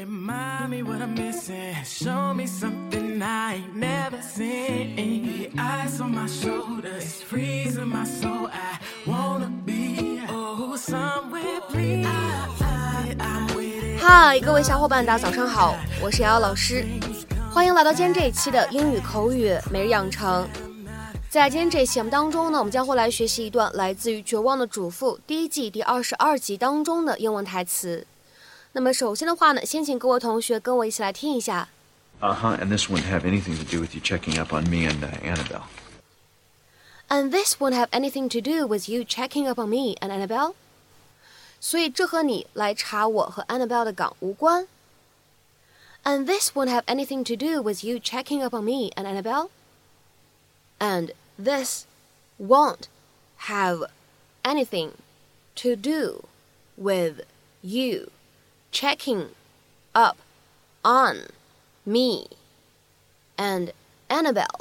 Remind me what I'm missing. Show me something I ain't never seen. The ice on my shoulder is freezing my soul. I wanna be oh somewhere free. I, I'm waiting. 嗨，各位小伙伴，大家早上好，我是瑶瑶老师，欢迎来到今天这一期的英语口语每日养成。在今天这期节目当中呢，我们将会来学习一段来自于《绝望的主妇》第一季第二十二集当中的英文台词。那么首先的话呢，先请各位同学跟我一起来听一下。Uh huh. And this wouldn't have anything to do with you checking up on me and uh, Annabel. And this won't have anything to do with you checking up on me and Annabel. 所以这和你来查我和 this won't have anything to do with you checking up on me and Annabel. And this won't have anything to do with you checking up on me and Annabel。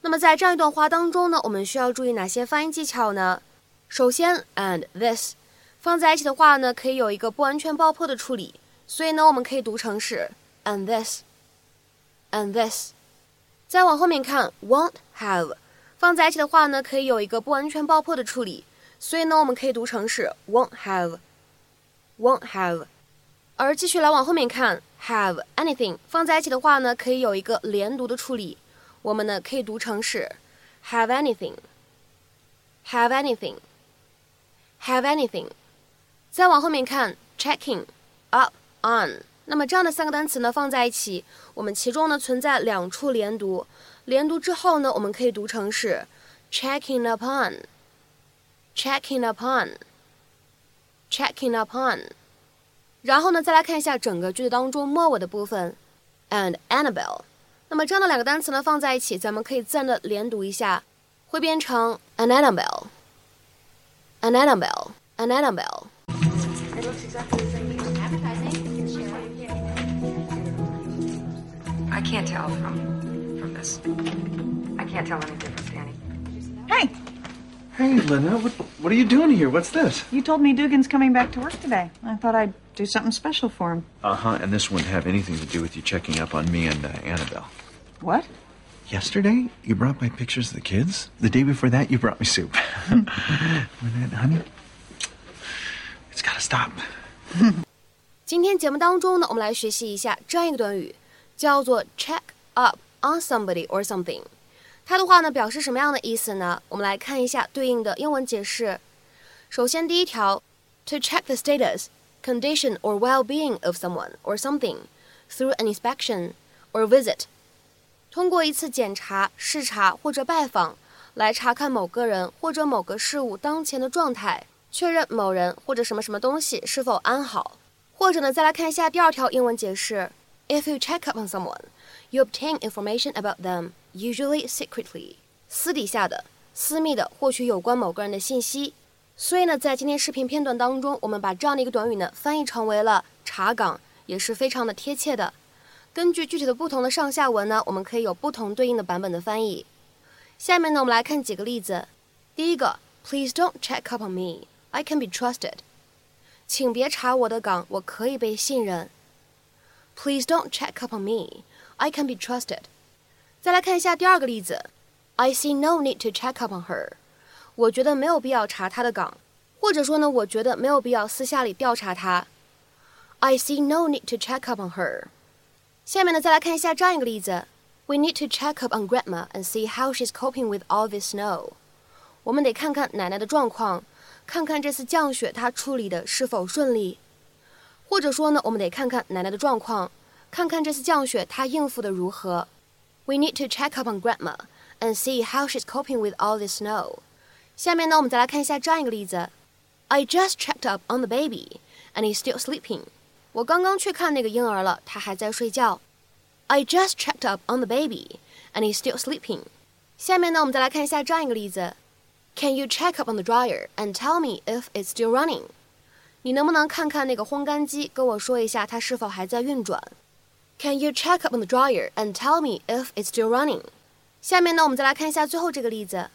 那么在这样一段话当中呢，我们需要注意哪些发音技巧呢？首先，and this 放在一起的话呢，可以有一个不完全爆破的处理，所以呢，我们可以读成是 and this，and this。再往后面看，won't have 放在一起的话呢，可以有一个不完全爆破的处理，所以呢，我们可以读成是 won't have。Won't have。而继续来往后面看，have anything 放在一起的话呢，可以有一个连读的处理，我们呢可以读成是 have anything，have anything，have anything。再往后面看，checking up on，那么这样的三个单词呢放在一起，我们其中呢存在两处连读，连读之后呢，我们可以读成是 checking upon，checking upon checking upon。然后呢，再来看一下整个句子当中末尾的部分，and Annabel。那么这样的两个单词呢放在一起，咱们可以自然的连读一下，会变成 an Annabel，an Annabel，an Annabel。I can't tell from from this. I can't tell any difference, Annie. Hey. Hey, Lynette, what, what are you doing here? What's this? You told me Dugan's coming back to work today. I thought I'd do something special for him. Uh huh, and this wouldn't have anything to do with you checking up on me and uh, Annabel. What? Yesterday, you brought my pictures of the kids. The day before that, you brought me soup. Remember honey? It's gotta stop. 今天节目当中呢，我们来学习一下这样一个短语，叫做 check up on somebody or something。它的话呢，表示什么样的意思呢？我们来看一下对应的英文解释。首先，第一条，to check the status, condition or well-being of someone or something through an inspection or visit，通过一次检查、视察或者拜访，来查看某个人或者某个事物当前的状态，确认某人或者什么什么东西是否安好。或者呢，再来看一下第二条英文解释：If you check up on someone, you obtain information about them, usually secretly，私底下的、私密的获取有关某个人的信息。所以呢，在今天视频片段当中，我们把这样的一个短语呢翻译成为了查岗，也是非常的贴切的。根据具体的不同的上下文呢，我们可以有不同对应的版本的翻译。下面呢，我们来看几个例子。第一个，Please don't check up on me. I can be trusted. 请别查我的岗，我可以被信任。Please don't check up on me. I can be trusted. 再来看一下第二个例子，I see no need to check up on her. 我觉得没有必要查她的岗，或者说呢，我觉得没有必要私下里调查她。I see no need to check up on her. 下面呢，再来看一下这样一个例子，We need to check up on Grandma and see how she's coping with all this snow. 我们得看看奶奶的状况，看看这次降雪她处理的是否顺利，或者说呢，我们得看看奶奶的状况，看看这次降雪她应付的如何。 We need to check up on Grandma and see how she's coping with all this snow. 下面呢，我们再来看一下这样一个例子：I just checked up on the baby and he's still sleeping. 我刚刚去看那个婴儿了，他还在睡觉。I just checked up on the baby and he's still sleeping. 下面呢，我们再来看一下这样一个例子：Can you check up on the dryer and tell me if it's still running? 你能不能看看那个烘干机，跟我说一下它是否还在运转 ？Can you check up on the dryer and tell me if it's still running? 下面呢，我们再来看一下最后这个例子。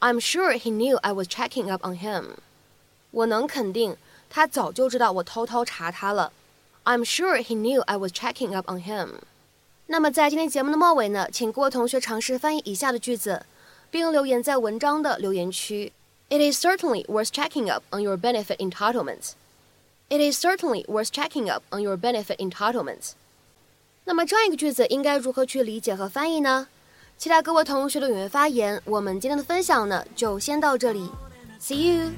I'm sure he knew I was checking up on him. 我能肯定他早就知道我偷偷查他了。 I'm sure he knew I was checking up on him。那么在今天节目的末尾呢，请各位同学尝试翻译以下的句子，并留言在文章的留言区。It is certainly worth checking up on your benefit entitlements. It is certainly worth checking up on your benefit entitlements. 那么这样一个句子应该如何去理解和翻译呢？期待各位同学的踊跃发言。我们今天的分享呢，就先到这里。See you.